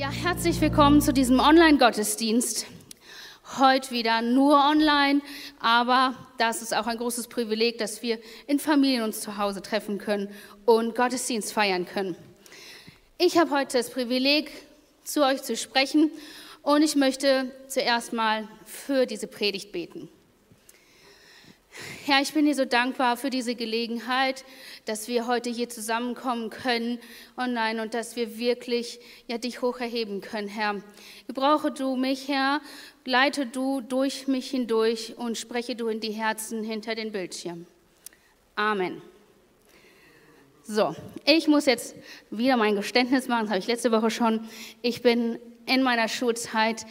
Ja, herzlich willkommen zu diesem Online-Gottesdienst. Heute wieder nur online, aber das ist auch ein großes Privileg, dass wir in Familien uns zu Hause treffen können und Gottesdienst feiern können. Ich habe heute das Privileg, zu euch zu sprechen und ich möchte zuerst mal für diese Predigt beten. Herr, ich bin dir so dankbar für diese Gelegenheit, dass wir heute hier zusammenkommen können online und dass wir wirklich ja, dich hoch erheben können, Herr. Gebrauche du mich, Herr, leite du durch mich hindurch und spreche du in die Herzen hinter den Bildschirmen. Amen. So, ich muss jetzt wieder mein Geständnis machen, das habe ich letzte Woche schon. Ich bin in meiner Schulzeit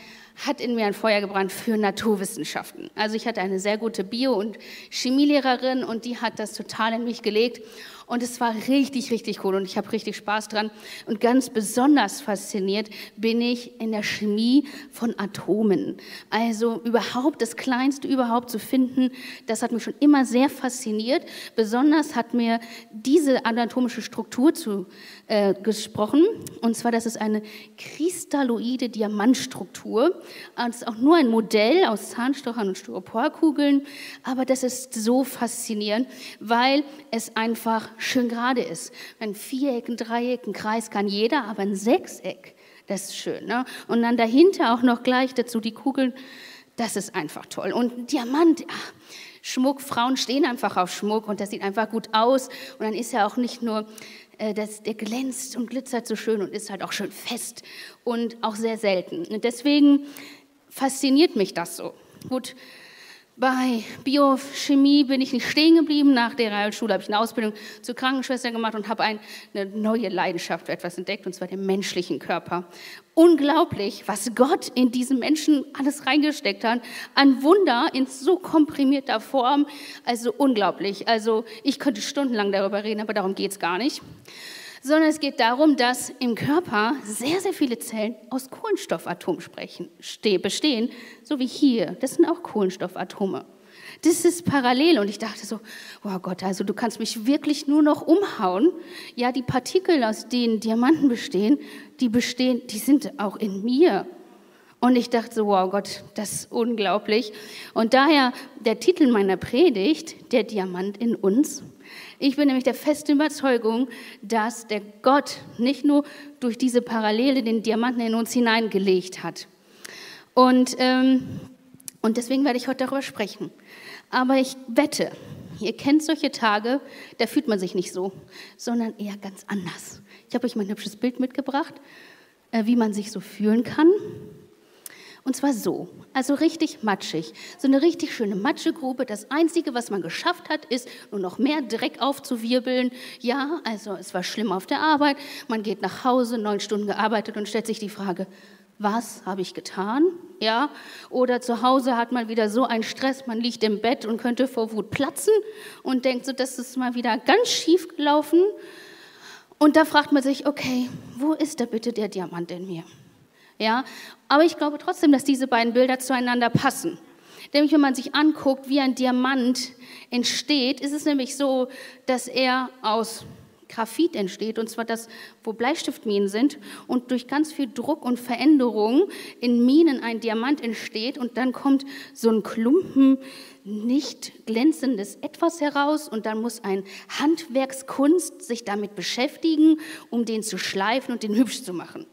hat in mir ein Feuer gebrannt für Naturwissenschaften. Also ich hatte eine sehr gute Bio- und Chemielehrerin und die hat das total in mich gelegt. Und es war richtig, richtig cool und ich habe richtig Spaß dran. Und ganz besonders fasziniert bin ich in der Chemie von Atomen. Also überhaupt das Kleinste überhaupt zu finden, das hat mich schon immer sehr fasziniert. Besonders hat mir diese anatomische Struktur zu äh, gesprochen. Und zwar, das ist eine kristalloide Diamantstruktur. Das ist auch nur ein Modell aus Zahnstochern und Styroporkugeln. Aber das ist so faszinierend, weil es einfach schön gerade ist. Ein Viereck, ein Dreieck, ein Kreis kann jeder, aber ein Sechseck, das ist schön. Ne? Und dann dahinter auch noch gleich dazu die Kugeln, das ist einfach toll. Und Diamant, ach, Schmuck, Frauen stehen einfach auf Schmuck und das sieht einfach gut aus. Und dann ist ja auch nicht nur, äh, das, der glänzt und glitzert so schön und ist halt auch schön fest und auch sehr selten. Und deswegen fasziniert mich das so. Gut, bei Biochemie bin ich nicht stehen geblieben. Nach der Realschule habe ich eine Ausbildung zur Krankenschwester gemacht und habe eine neue Leidenschaft für etwas entdeckt, und zwar den menschlichen Körper. Unglaublich, was Gott in diesen Menschen alles reingesteckt hat. Ein Wunder in so komprimierter Form. Also unglaublich. Also ich könnte stundenlang darüber reden, aber darum geht es gar nicht sondern es geht darum, dass im Körper sehr, sehr viele Zellen aus Kohlenstoffatomen bestehen, so wie hier. Das sind auch Kohlenstoffatome. Das ist parallel und ich dachte so, oh Gott, also du kannst mich wirklich nur noch umhauen. Ja, die Partikel, aus denen Diamanten bestehen, die bestehen, die sind auch in mir. Und ich dachte so, wow Gott, das ist unglaublich. Und daher der Titel meiner Predigt, der Diamant in uns. Ich bin nämlich der festen Überzeugung, dass der Gott nicht nur durch diese Parallele den Diamanten in uns hineingelegt hat. Und, ähm, und deswegen werde ich heute darüber sprechen. Aber ich wette, ihr kennt solche Tage, da fühlt man sich nicht so, sondern eher ganz anders. Ich habe euch mein hübsches Bild mitgebracht, äh, wie man sich so fühlen kann. Und zwar so, also richtig matschig. So eine richtig schöne Matschegrube. Das Einzige, was man geschafft hat, ist nur noch mehr Dreck aufzuwirbeln. Ja, also es war schlimm auf der Arbeit. Man geht nach Hause, neun Stunden gearbeitet und stellt sich die Frage, was habe ich getan? Ja, oder zu Hause hat man wieder so einen Stress, man liegt im Bett und könnte vor Wut platzen und denkt so, das ist mal wieder ganz schief gelaufen. Und da fragt man sich, okay, wo ist da bitte der Diamant in mir? Ja, aber ich glaube trotzdem, dass diese beiden Bilder zueinander passen. Nämlich, wenn man sich anguckt, wie ein Diamant entsteht, ist es nämlich so, dass er aus Graphit entsteht, und zwar das, wo Bleistiftminen sind, und durch ganz viel Druck und Veränderung in Minen ein Diamant entsteht, und dann kommt so ein Klumpen nicht glänzendes Etwas heraus, und dann muss ein Handwerkskunst sich damit beschäftigen, um den zu schleifen und den hübsch zu machen.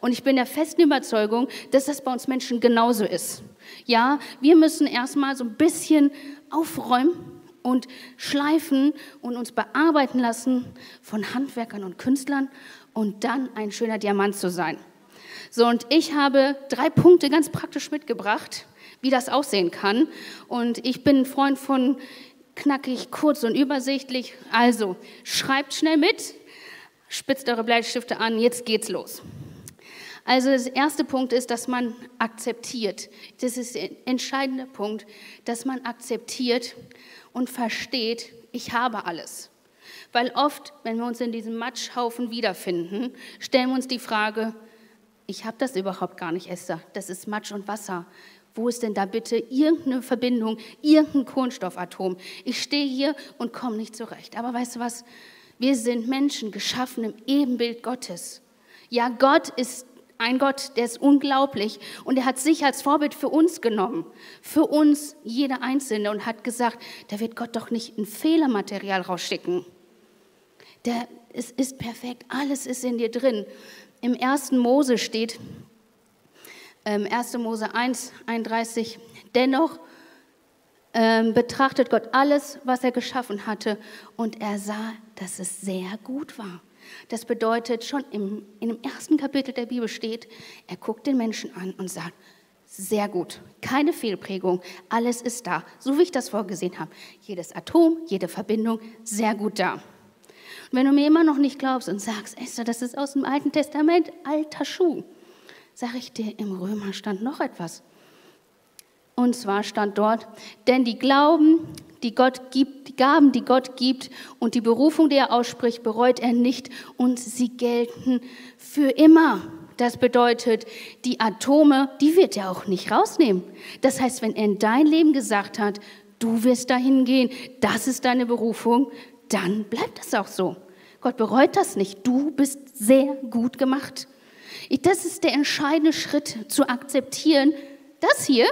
Und ich bin der festen Überzeugung, dass das bei uns Menschen genauso ist. Ja, wir müssen erstmal so ein bisschen aufräumen und schleifen und uns bearbeiten lassen von Handwerkern und Künstlern und dann ein schöner Diamant zu sein. So, und ich habe drei Punkte ganz praktisch mitgebracht, wie das aussehen kann. Und ich bin ein Freund von knackig, kurz und übersichtlich. Also, schreibt schnell mit, spitzt eure Bleistifte an, jetzt geht's los. Also der erste Punkt ist, dass man akzeptiert. Das ist der entscheidende Punkt, dass man akzeptiert und versteht, ich habe alles. Weil oft, wenn wir uns in diesem Matschhaufen wiederfinden, stellen wir uns die Frage, ich habe das überhaupt gar nicht, Esther. Das ist Matsch und Wasser. Wo ist denn da bitte irgendeine Verbindung, irgendein Kohlenstoffatom? Ich stehe hier und komme nicht zurecht. Aber weißt du was? Wir sind Menschen geschaffen im Ebenbild Gottes. Ja, Gott ist ein Gott, der ist unglaublich und er hat sich als Vorbild für uns genommen, für uns, jeder Einzelne, und hat gesagt, da wird Gott doch nicht ein Fehlermaterial rausschicken. Der, es ist perfekt, alles ist in dir drin. Im ersten Mose steht, ähm, 1. Mose 1, 31, dennoch ähm, betrachtet Gott alles, was er geschaffen hatte und er sah, dass es sehr gut war. Das bedeutet, schon im, in dem ersten Kapitel der Bibel steht, er guckt den Menschen an und sagt, sehr gut, keine Fehlprägung, alles ist da, so wie ich das vorgesehen habe. Jedes Atom, jede Verbindung, sehr gut da. Und wenn du mir immer noch nicht glaubst und sagst, Esther, das ist aus dem Alten Testament, alter Schuh, sage ich dir, im Römer stand noch etwas. Und zwar stand dort, denn die Glauben, die Gott gibt, die Gaben, die Gott gibt und die Berufung, die er ausspricht, bereut er nicht und sie gelten für immer. Das bedeutet, die Atome, die wird er auch nicht rausnehmen. Das heißt, wenn er in dein Leben gesagt hat, du wirst dahin gehen, das ist deine Berufung, dann bleibt das auch so. Gott bereut das nicht. Du bist sehr gut gemacht. Das ist der entscheidende Schritt zu akzeptieren. Das hier,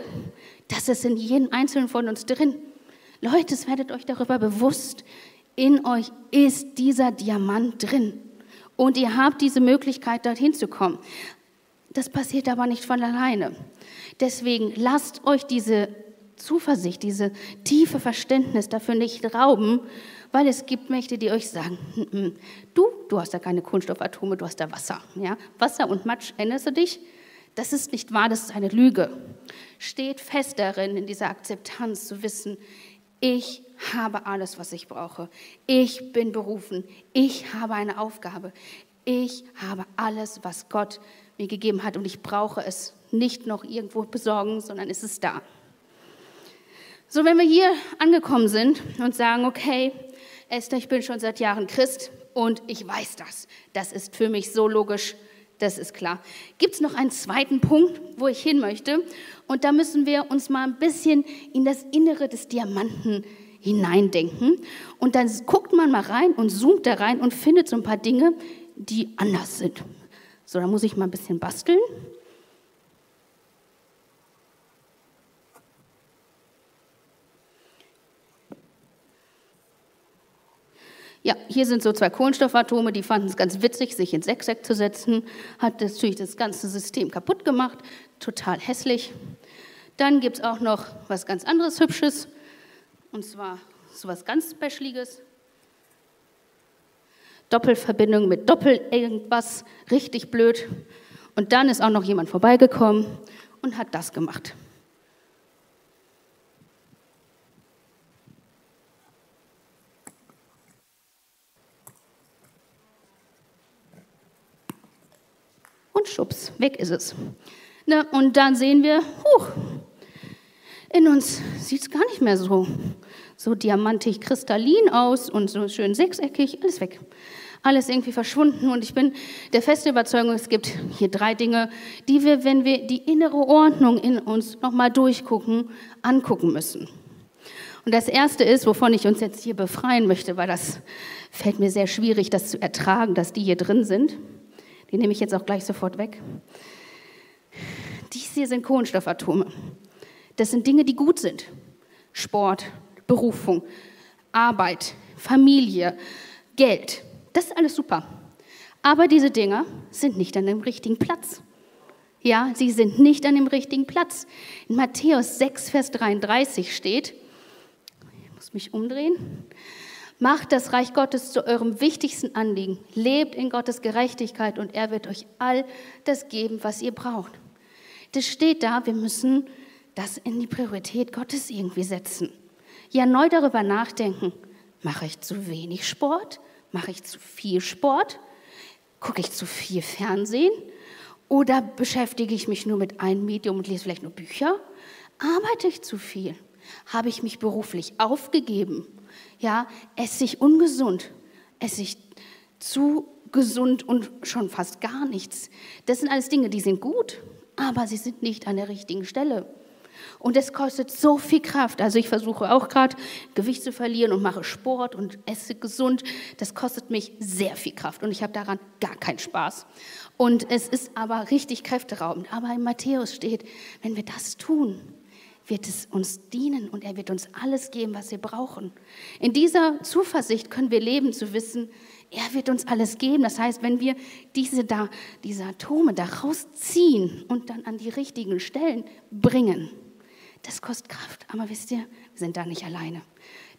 das ist in jedem Einzelnen von uns drin. Leute, es werdet euch darüber bewusst, in euch ist dieser Diamant drin. Und ihr habt diese Möglichkeit, dorthin zu kommen. Das passiert aber nicht von alleine. Deswegen lasst euch diese Zuversicht, diese tiefe Verständnis dafür nicht rauben, weil es gibt Mächte, die euch sagen, du, du hast da keine Kunststoffatome, du hast da Wasser. Ja? Wasser und Matsch, erinnerst du dich? Das ist nicht wahr, das ist eine Lüge. Steht fest darin, in dieser Akzeptanz zu wissen, ich habe alles, was ich brauche. Ich bin berufen. Ich habe eine Aufgabe. Ich habe alles, was Gott mir gegeben hat und ich brauche es nicht noch irgendwo besorgen, sondern es ist da. So, wenn wir hier angekommen sind und sagen, okay, Esther, ich bin schon seit Jahren Christ und ich weiß das. Das ist für mich so logisch, das ist klar. Gibt es noch einen zweiten Punkt, wo ich hin möchte? Und da müssen wir uns mal ein bisschen in das Innere des Diamanten hineindenken. Und dann guckt man mal rein und zoomt da rein und findet so ein paar Dinge, die anders sind. So, da muss ich mal ein bisschen basteln. Ja, hier sind so zwei Kohlenstoffatome, die fanden es ganz witzig, sich in Sechseck zu setzen. Hat natürlich das ganze System kaputt gemacht, total hässlich. Dann gibt es auch noch was ganz anderes Hübsches, und zwar so was ganz Specialiges. Doppelverbindung mit Doppel irgendwas, richtig blöd. Und dann ist auch noch jemand vorbeigekommen und hat das gemacht. Und schubs, weg ist es. Ne, und dann sehen wir, huch, in uns sieht es gar nicht mehr so, so diamantig kristallin aus und so schön sechseckig, alles weg. Alles irgendwie verschwunden und ich bin der festen Überzeugung, es gibt hier drei Dinge, die wir, wenn wir die innere Ordnung in uns nochmal durchgucken, angucken müssen. Und das erste ist, wovon ich uns jetzt hier befreien möchte, weil das fällt mir sehr schwierig, das zu ertragen, dass die hier drin sind. Die nehme ich jetzt auch gleich sofort weg. Dies hier sind Kohlenstoffatome. Das sind Dinge, die gut sind. Sport, Berufung, Arbeit, Familie, Geld. Das ist alles super. Aber diese Dinge sind nicht an dem richtigen Platz. Ja, sie sind nicht an dem richtigen Platz. In Matthäus 6, Vers 33 steht, ich muss mich umdrehen, Macht das Reich Gottes zu eurem wichtigsten Anliegen. Lebt in Gottes Gerechtigkeit und er wird euch all das geben, was ihr braucht. Das steht da, wir müssen das in die Priorität Gottes irgendwie setzen. Ja, neu darüber nachdenken. Mache ich zu wenig Sport? Mache ich zu viel Sport? Gucke ich zu viel Fernsehen? Oder beschäftige ich mich nur mit einem Medium und lese vielleicht nur Bücher? Arbeite ich zu viel? Habe ich mich beruflich aufgegeben? Ja, esse ich ungesund, esse ich zu gesund und schon fast gar nichts. Das sind alles Dinge, die sind gut, aber sie sind nicht an der richtigen Stelle. Und es kostet so viel Kraft. Also ich versuche auch gerade Gewicht zu verlieren und mache Sport und esse gesund. Das kostet mich sehr viel Kraft und ich habe daran gar keinen Spaß. Und es ist aber richtig kräfteraubend. Aber in Matthäus steht, wenn wir das tun, wird es uns dienen und er wird uns alles geben, was wir brauchen. In dieser Zuversicht können wir leben, zu wissen, er wird uns alles geben. Das heißt, wenn wir diese, da, diese Atome da rausziehen und dann an die richtigen Stellen bringen, das kostet Kraft. Aber wisst ihr, wir sind da nicht alleine.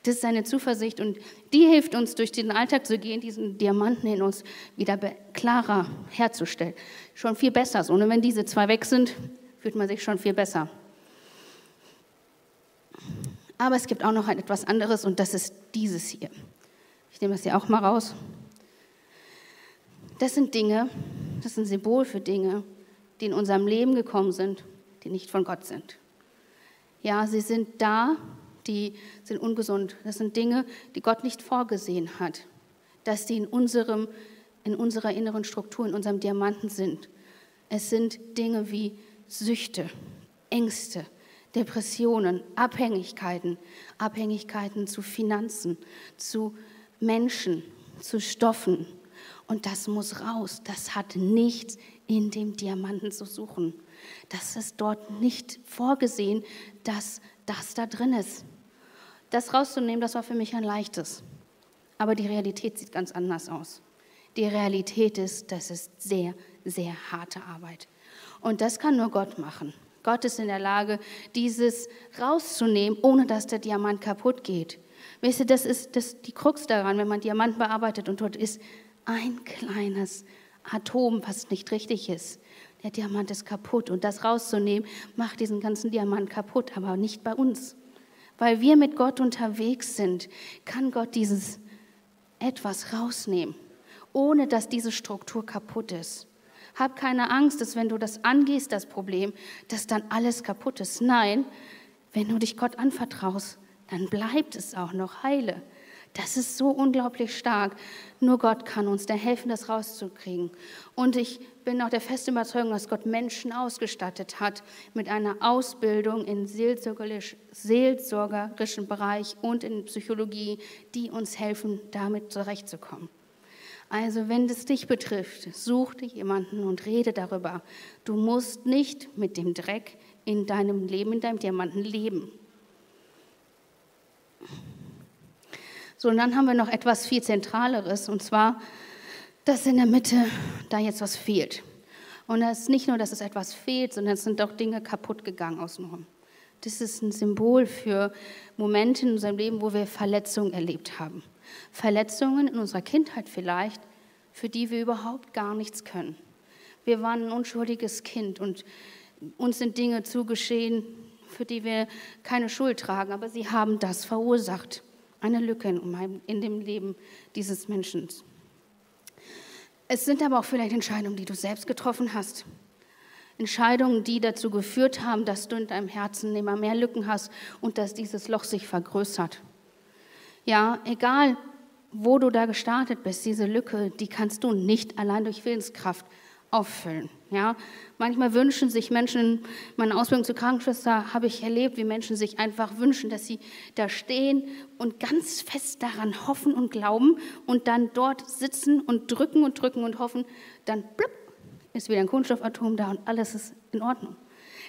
Das ist eine Zuversicht und die hilft uns, durch den Alltag zu gehen, diesen Diamanten in uns wieder klarer herzustellen. Schon viel besser so. Und wenn diese zwei weg sind, fühlt man sich schon viel besser. Aber es gibt auch noch etwas anderes und das ist dieses hier. Ich nehme das hier auch mal raus. Das sind Dinge, das ist ein Symbol für Dinge, die in unserem Leben gekommen sind, die nicht von Gott sind. Ja, sie sind da, die sind ungesund. Das sind Dinge, die Gott nicht vorgesehen hat, dass die in, unserem, in unserer inneren Struktur, in unserem Diamanten sind. Es sind Dinge wie Süchte, Ängste, Depressionen, Abhängigkeiten, Abhängigkeiten zu Finanzen, zu Menschen, zu Stoffen. Und das muss raus. Das hat nichts in dem Diamanten zu suchen. Das ist dort nicht vorgesehen, dass das da drin ist. Das rauszunehmen, das war für mich ein leichtes. Aber die Realität sieht ganz anders aus. Die Realität ist, das ist sehr, sehr harte Arbeit. Und das kann nur Gott machen. Gott ist in der Lage, dieses rauszunehmen, ohne dass der Diamant kaputt geht. Wisst ihr, das ist das, die Krux daran, wenn man Diamant bearbeitet und dort ist ein kleines Atom, was nicht richtig ist. Der Diamant ist kaputt und das rauszunehmen, macht diesen ganzen Diamant kaputt, aber nicht bei uns. Weil wir mit Gott unterwegs sind, kann Gott dieses etwas rausnehmen, ohne dass diese Struktur kaputt ist. Hab keine Angst, dass wenn du das angehst, das Problem, dass dann alles kaputt ist. Nein, wenn du dich Gott anvertraust, dann bleibt es auch noch heile. Das ist so unglaublich stark. Nur Gott kann uns da helfen, das rauszukriegen. Und ich bin auch der festen Überzeugung, dass Gott Menschen ausgestattet hat mit einer Ausbildung im seelsorgerisch, seelsorgerischen Bereich und in Psychologie, die uns helfen, damit zurechtzukommen. Also wenn es dich betrifft, such dir jemanden und rede darüber. Du musst nicht mit dem Dreck in deinem Leben, in deinem Diamanten leben. So, und dann haben wir noch etwas viel Zentraleres, und zwar, dass in der Mitte da jetzt was fehlt. Und es ist nicht nur, dass es etwas fehlt, sondern es sind auch Dinge kaputt gegangen außenrum. Das ist ein Symbol für Momente in unserem Leben, wo wir Verletzungen erlebt haben. Verletzungen in unserer Kindheit vielleicht, für die wir überhaupt gar nichts können. Wir waren ein unschuldiges Kind und uns sind Dinge zugeschehen, für die wir keine Schuld tragen, aber sie haben das verursacht. Eine Lücke in, dem Leben dieses Menschen. Es sind aber auch vielleicht Entscheidungen, die du selbst getroffen hast. Entscheidungen, die dazu geführt haben, dass du in deinem Herzen immer mehr Lücken hast und dass dieses Loch sich vergrößert. Ja, egal wo du da gestartet bist, diese Lücke, die kannst du nicht allein durch Willenskraft auffüllen. Ja, manchmal wünschen sich Menschen, meine Ausbildung zur Krankenschwester habe ich erlebt, wie Menschen sich einfach wünschen, dass sie da stehen und ganz fest daran hoffen und glauben und dann dort sitzen und drücken und drücken und hoffen, dann blub, ist wieder ein Kunststoffatom da und alles ist in Ordnung.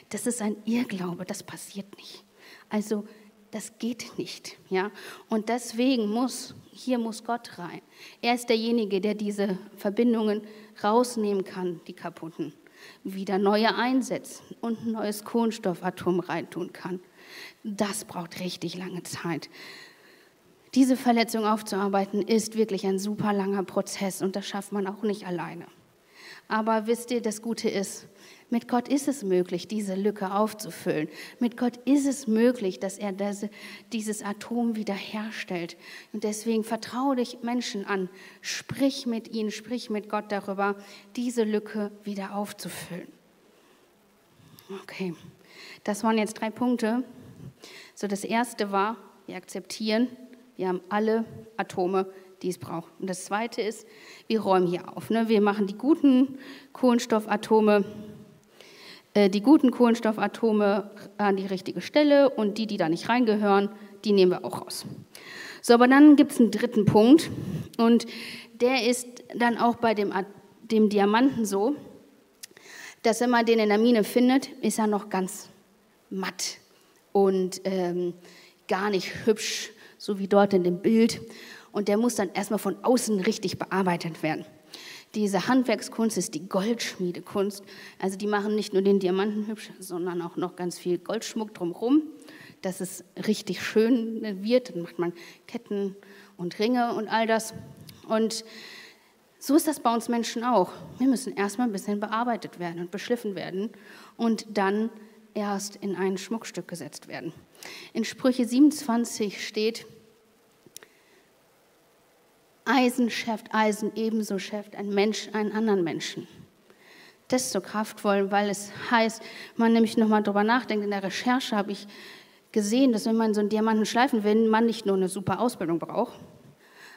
Das ist ein Irrglaube, das passiert nicht. Also das geht nicht. Ja? Und deswegen muss, hier muss Gott rein. Er ist derjenige, der diese Verbindungen rausnehmen kann, die kaputten, wieder neue einsetzen und ein neues Kohlenstoffatom reintun kann. Das braucht richtig lange Zeit. Diese Verletzung aufzuarbeiten ist wirklich ein super langer Prozess und das schafft man auch nicht alleine. Aber wisst ihr, das Gute ist, mit Gott ist es möglich, diese Lücke aufzufüllen. Mit Gott ist es möglich, dass er das, dieses Atom wiederherstellt. Und deswegen vertraue dich Menschen an. Sprich mit ihnen, sprich mit Gott darüber, diese Lücke wieder aufzufüllen. Okay, das waren jetzt drei Punkte. So, das erste war, wir akzeptieren, wir haben alle Atome, die es braucht. Und das zweite ist, wir räumen hier auf. Ne? Wir machen die guten Kohlenstoffatome äh, die guten Kohlenstoffatome an die richtige Stelle und die, die da nicht reingehören, die nehmen wir auch raus. So, aber dann gibt es einen dritten Punkt und der ist dann auch bei dem, dem Diamanten so, dass wenn man den in der Mine findet, ist er noch ganz matt und ähm, gar nicht hübsch, so wie dort in dem Bild. Und der muss dann erstmal von außen richtig bearbeitet werden. Diese Handwerkskunst ist die Goldschmiedekunst. Also die machen nicht nur den Diamanten hübsch, sondern auch noch ganz viel Goldschmuck drumherum, dass es richtig schön wird. Dann macht man Ketten und Ringe und all das. Und so ist das bei uns Menschen auch. Wir müssen erstmal ein bisschen bearbeitet werden und beschliffen werden und dann erst in ein Schmuckstück gesetzt werden. In Sprüche 27 steht, Eisen schärft Eisen, ebenso schärft ein Mensch einen anderen Menschen. Das ist so kraftvoll, weil es heißt, man nämlich nochmal drüber nachdenkt, in der Recherche habe ich gesehen, dass wenn man so einen Diamanten schleifen will, man nicht nur eine super Ausbildung braucht,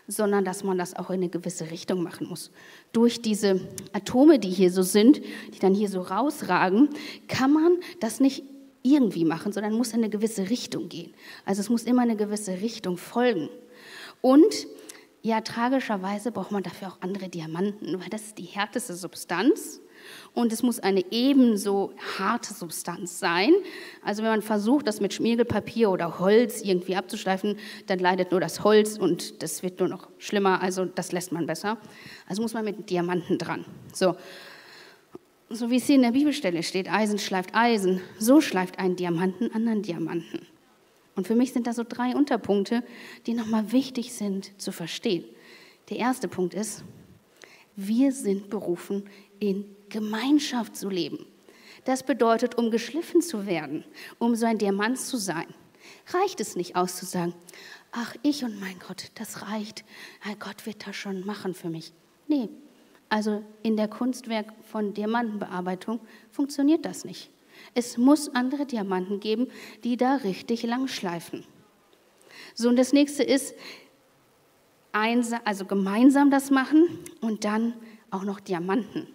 sondern dass man das auch in eine gewisse Richtung machen muss. Durch diese Atome, die hier so sind, die dann hier so rausragen, kann man das nicht irgendwie machen, sondern muss in eine gewisse Richtung gehen. Also es muss immer eine gewisse Richtung folgen. Und ja, tragischerweise braucht man dafür auch andere Diamanten, weil das ist die härteste Substanz und es muss eine ebenso harte Substanz sein. Also wenn man versucht, das mit Schmiergelpapier oder Holz irgendwie abzuschleifen, dann leidet nur das Holz und das wird nur noch schlimmer. Also das lässt man besser. Also muss man mit Diamanten dran. So, so wie es hier in der Bibelstelle steht, Eisen schleift Eisen, so schleift ein Diamanten anderen Diamanten. Und für mich sind da so drei Unterpunkte, die nochmal wichtig sind zu verstehen. Der erste Punkt ist, wir sind berufen, in Gemeinschaft zu leben. Das bedeutet, um geschliffen zu werden, um so ein Diamant zu sein, reicht es nicht aus zu sagen, ach, ich und mein Gott, das reicht. Gott wird das schon machen für mich. Nee, also in der Kunstwerk von Diamantenbearbeitung funktioniert das nicht. Es muss andere Diamanten geben, die da richtig lang schleifen. So, und das nächste ist, also gemeinsam das machen und dann auch noch Diamanten.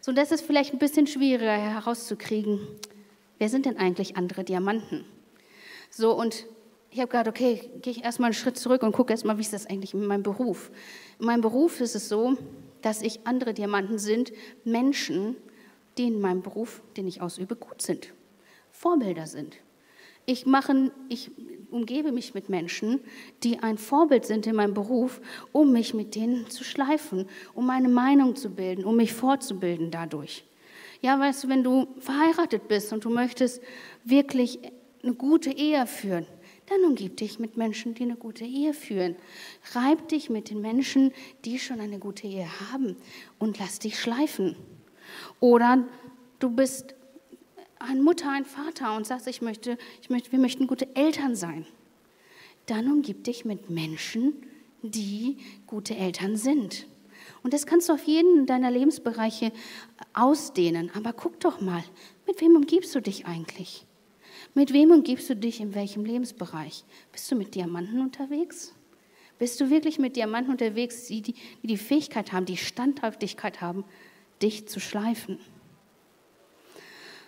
So, das ist vielleicht ein bisschen schwieriger herauszukriegen. Wer sind denn eigentlich andere Diamanten? So, und ich habe gedacht, okay, gehe ich erstmal einen Schritt zurück und gucke erstmal, wie ist das eigentlich in meinem Beruf? In meinem Beruf ist es so, dass ich andere Diamanten sind, Menschen, die in meinem Beruf, den ich ausübe, gut sind, Vorbilder sind. Ich, mache, ich umgebe mich mit Menschen, die ein Vorbild sind in meinem Beruf, um mich mit denen zu schleifen, um meine Meinung zu bilden, um mich fortzubilden dadurch. Ja, weißt du, wenn du verheiratet bist und du möchtest wirklich eine gute Ehe führen, dann umgib dich mit Menschen, die eine gute Ehe führen. Reib dich mit den Menschen, die schon eine gute Ehe haben und lass dich schleifen. Oder du bist eine Mutter, ein Vater und sagst, ich möchte, ich möchte, wir möchten gute Eltern sein. Dann umgib dich mit Menschen, die gute Eltern sind. Und das kannst du auf jeden deiner Lebensbereiche ausdehnen. Aber guck doch mal, mit wem umgibst du dich eigentlich? Mit wem umgibst du dich in welchem Lebensbereich? Bist du mit Diamanten unterwegs? Bist du wirklich mit Diamanten unterwegs, die die, die, die Fähigkeit haben, die Standhaftigkeit haben, dich zu schleifen.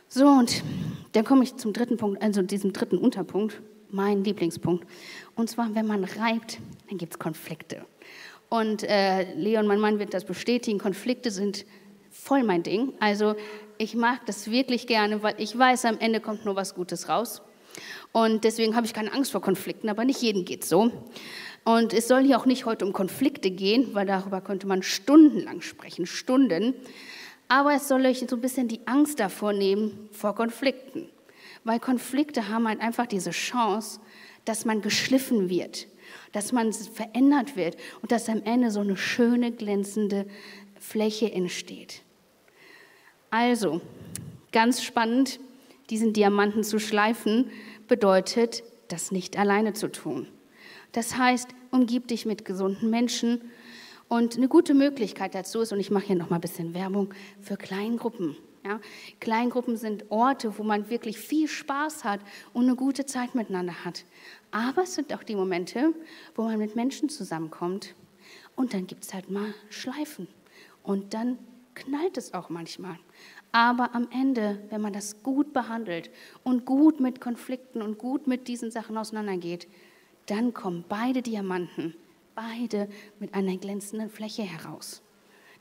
So, und dann komme ich zum dritten Punkt, also diesem dritten Unterpunkt, mein Lieblingspunkt. Und zwar, wenn man reibt, dann gibt es Konflikte. Und äh, Leon, mein Mann, wird das bestätigen. Konflikte sind voll mein Ding. Also ich mag das wirklich gerne, weil ich weiß, am Ende kommt nur was Gutes raus. Und deswegen habe ich keine Angst vor Konflikten, aber nicht jedem geht so. Und es soll hier auch nicht heute um Konflikte gehen, weil darüber könnte man stundenlang sprechen, Stunden. Aber es soll euch so ein bisschen die Angst davor nehmen, vor Konflikten. Weil Konflikte haben halt einfach diese Chance, dass man geschliffen wird, dass man verändert wird und dass am Ende so eine schöne, glänzende Fläche entsteht. Also, ganz spannend, diesen Diamanten zu schleifen, bedeutet, das nicht alleine zu tun. Das heißt, umgib dich mit gesunden Menschen. Und eine gute Möglichkeit dazu ist, und ich mache hier noch mal ein bisschen Werbung für Kleingruppen. Ja, Kleingruppen sind Orte, wo man wirklich viel Spaß hat und eine gute Zeit miteinander hat. Aber es sind auch die Momente, wo man mit Menschen zusammenkommt und dann gibt es halt mal Schleifen. Und dann knallt es auch manchmal. Aber am Ende, wenn man das gut behandelt und gut mit Konflikten und gut mit diesen Sachen auseinandergeht, dann kommen beide Diamanten, beide mit einer glänzenden Fläche heraus.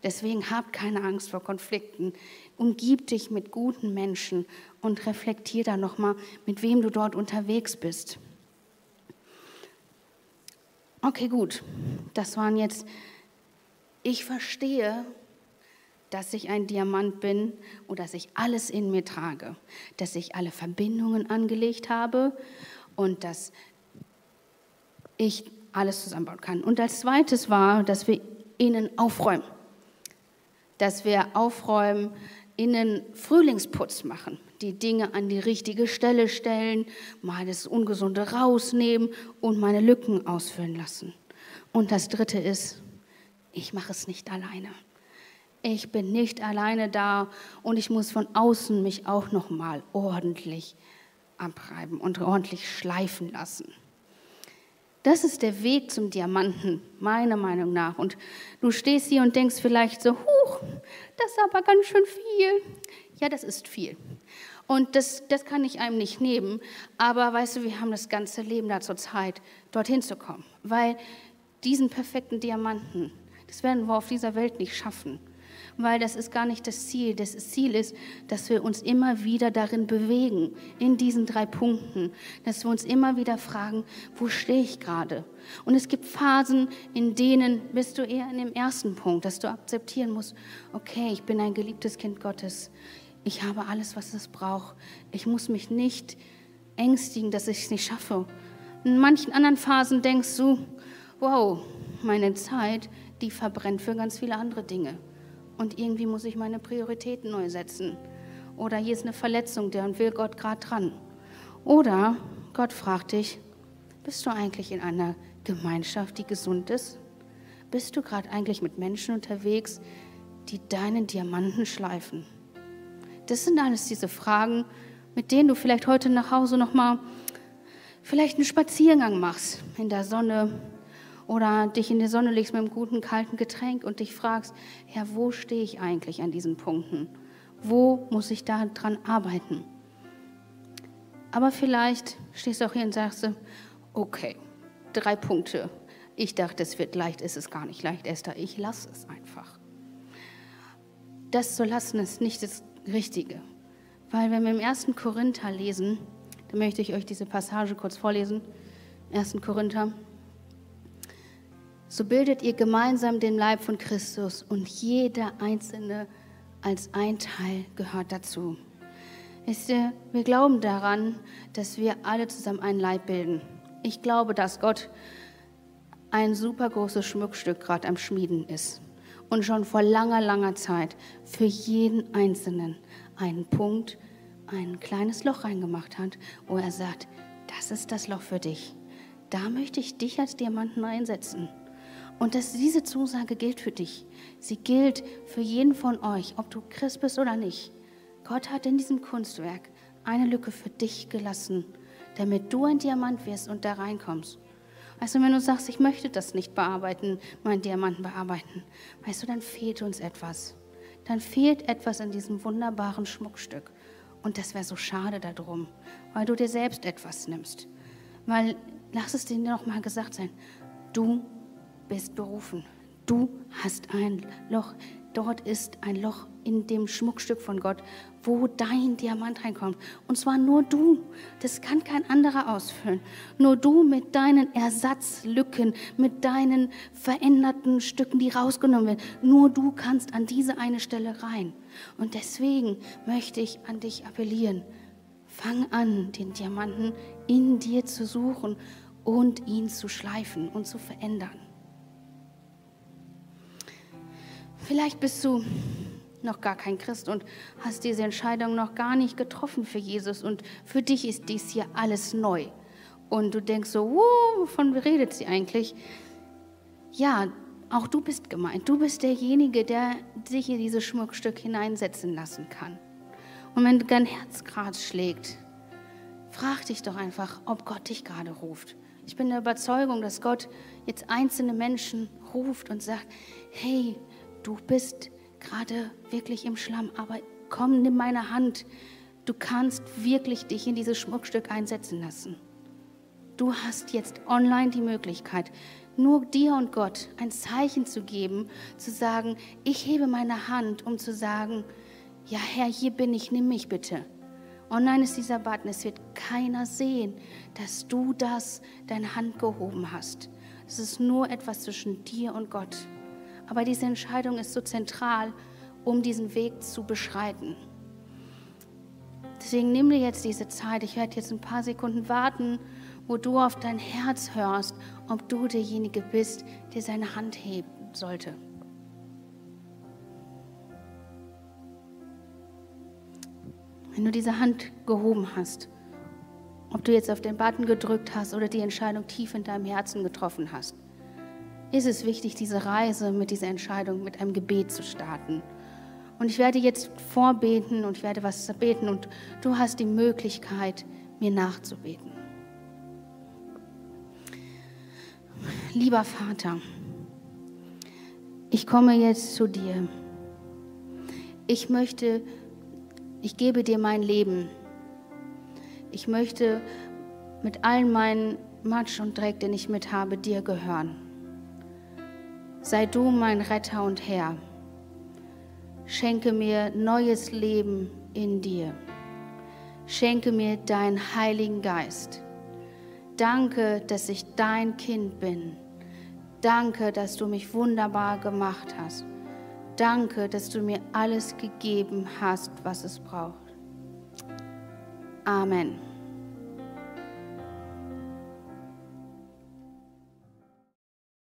Deswegen habt keine Angst vor Konflikten. Umgib dich mit guten Menschen und reflektier da nochmal, mit wem du dort unterwegs bist. Okay, gut. Das waren jetzt, ich verstehe, dass ich ein Diamant bin und dass ich alles in mir trage, dass ich alle Verbindungen angelegt habe und dass ich alles zusammenbauen kann. Und als zweites war, dass wir innen aufräumen, dass wir aufräumen, innen Frühlingsputz machen, die Dinge an die richtige Stelle stellen, mal das Ungesunde rausnehmen und meine Lücken ausfüllen lassen. Und das dritte ist, ich mache es nicht alleine. Ich bin nicht alleine da und ich muss von außen mich auch noch mal ordentlich abreiben und ordentlich schleifen lassen. Das ist der Weg zum Diamanten, meiner Meinung nach. Und du stehst hier und denkst vielleicht so, huch, das ist aber ganz schön viel. Ja, das ist viel. Und das, das kann ich einem nicht nehmen. Aber weißt du, wir haben das ganze Leben da zur Zeit, dorthin zu kommen. Weil diesen perfekten Diamanten, das werden wir auf dieser Welt nicht schaffen weil das ist gar nicht das Ziel. Das Ziel ist, dass wir uns immer wieder darin bewegen, in diesen drei Punkten, dass wir uns immer wieder fragen, wo stehe ich gerade? Und es gibt Phasen, in denen bist du eher in dem ersten Punkt, dass du akzeptieren musst, okay, ich bin ein geliebtes Kind Gottes. Ich habe alles, was es braucht. Ich muss mich nicht ängstigen, dass ich es nicht schaffe. In manchen anderen Phasen denkst du, wow, meine Zeit, die verbrennt für ganz viele andere Dinge und irgendwie muss ich meine Prioritäten neu setzen. Oder hier ist eine Verletzung, der will Gott gerade dran. Oder Gott fragt dich, bist du eigentlich in einer Gemeinschaft, die gesund ist? Bist du gerade eigentlich mit Menschen unterwegs, die deinen Diamanten schleifen? Das sind alles diese Fragen, mit denen du vielleicht heute nach Hause noch mal vielleicht einen Spaziergang machst in der Sonne, oder dich in die Sonne legst mit einem guten kalten Getränk und dich fragst, ja, wo stehe ich eigentlich an diesen Punkten? Wo muss ich da dran arbeiten? Aber vielleicht stehst du auch hier und sagst, okay, drei Punkte. Ich dachte, es wird leicht, ist es gar nicht leicht, Esther. Ich lasse es einfach. Das zu lassen ist nicht das Richtige. Weil wenn wir im 1. Korinther lesen, dann möchte ich euch diese Passage kurz vorlesen. 1. Korinther so bildet ihr gemeinsam den Leib von Christus und jeder Einzelne als ein Teil gehört dazu. Wisst ihr, wir glauben daran, dass wir alle zusammen einen Leib bilden. Ich glaube, dass Gott ein super großes Schmuckstück gerade am Schmieden ist und schon vor langer, langer Zeit für jeden Einzelnen einen Punkt, ein kleines Loch reingemacht hat, wo er sagt, das ist das Loch für dich. Da möchte ich dich als Diamanten einsetzen. Und dass diese Zusage gilt für dich. Sie gilt für jeden von euch, ob du Christ bist oder nicht. Gott hat in diesem Kunstwerk eine Lücke für dich gelassen, damit du ein Diamant wirst und da reinkommst. Weißt du, wenn du sagst, ich möchte das nicht bearbeiten, meinen Diamanten bearbeiten, weißt du, dann fehlt uns etwas. Dann fehlt etwas in diesem wunderbaren Schmuckstück. Und das wäre so schade darum, weil du dir selbst etwas nimmst. Weil, lass es dir noch mal gesagt sein, du bist berufen. Du hast ein Loch. Dort ist ein Loch in dem Schmuckstück von Gott, wo dein Diamant reinkommt. Und zwar nur du. Das kann kein anderer ausfüllen. Nur du mit deinen Ersatzlücken, mit deinen veränderten Stücken, die rausgenommen werden. Nur du kannst an diese eine Stelle rein. Und deswegen möchte ich an dich appellieren. Fang an, den Diamanten in dir zu suchen und ihn zu schleifen und zu verändern. Vielleicht bist du noch gar kein Christ und hast diese Entscheidung noch gar nicht getroffen für Jesus und für dich ist dies hier alles neu. Und du denkst so, wovon redet sie eigentlich? Ja, auch du bist gemeint. Du bist derjenige, der sich in dieses Schmuckstück hineinsetzen lassen kann. Und wenn dein Herz gerade schlägt, frag dich doch einfach, ob Gott dich gerade ruft. Ich bin der Überzeugung, dass Gott jetzt einzelne Menschen ruft und sagt, hey, du bist gerade wirklich im Schlamm, aber komm, nimm meine Hand. Du kannst wirklich dich in dieses Schmuckstück einsetzen lassen. Du hast jetzt online die Möglichkeit, nur dir und Gott ein Zeichen zu geben, zu sagen, ich hebe meine Hand, um zu sagen, ja Herr, hier bin ich, nimm mich bitte. Online ist dieser Button, es wird keiner sehen, dass du das, deine Hand gehoben hast. Es ist nur etwas zwischen dir und Gott. Aber diese Entscheidung ist so zentral, um diesen Weg zu beschreiten. Deswegen nimm dir jetzt diese Zeit. Ich werde jetzt ein paar Sekunden warten, wo du auf dein Herz hörst, ob du derjenige bist, der seine Hand heben sollte. Wenn du diese Hand gehoben hast, ob du jetzt auf den Button gedrückt hast oder die Entscheidung tief in deinem Herzen getroffen hast, ist es wichtig, diese Reise mit dieser Entscheidung mit einem Gebet zu starten. Und ich werde jetzt vorbeten und ich werde was beten und du hast die Möglichkeit, mir nachzubeten. Lieber Vater, ich komme jetzt zu dir. Ich möchte, ich gebe dir mein Leben. Ich möchte mit allen meinen Matsch und Dreck, den ich mit habe, dir gehören. Sei du mein Retter und Herr. Schenke mir neues Leben in dir. Schenke mir deinen Heiligen Geist. Danke, dass ich dein Kind bin. Danke, dass du mich wunderbar gemacht hast. Danke, dass du mir alles gegeben hast, was es braucht. Amen.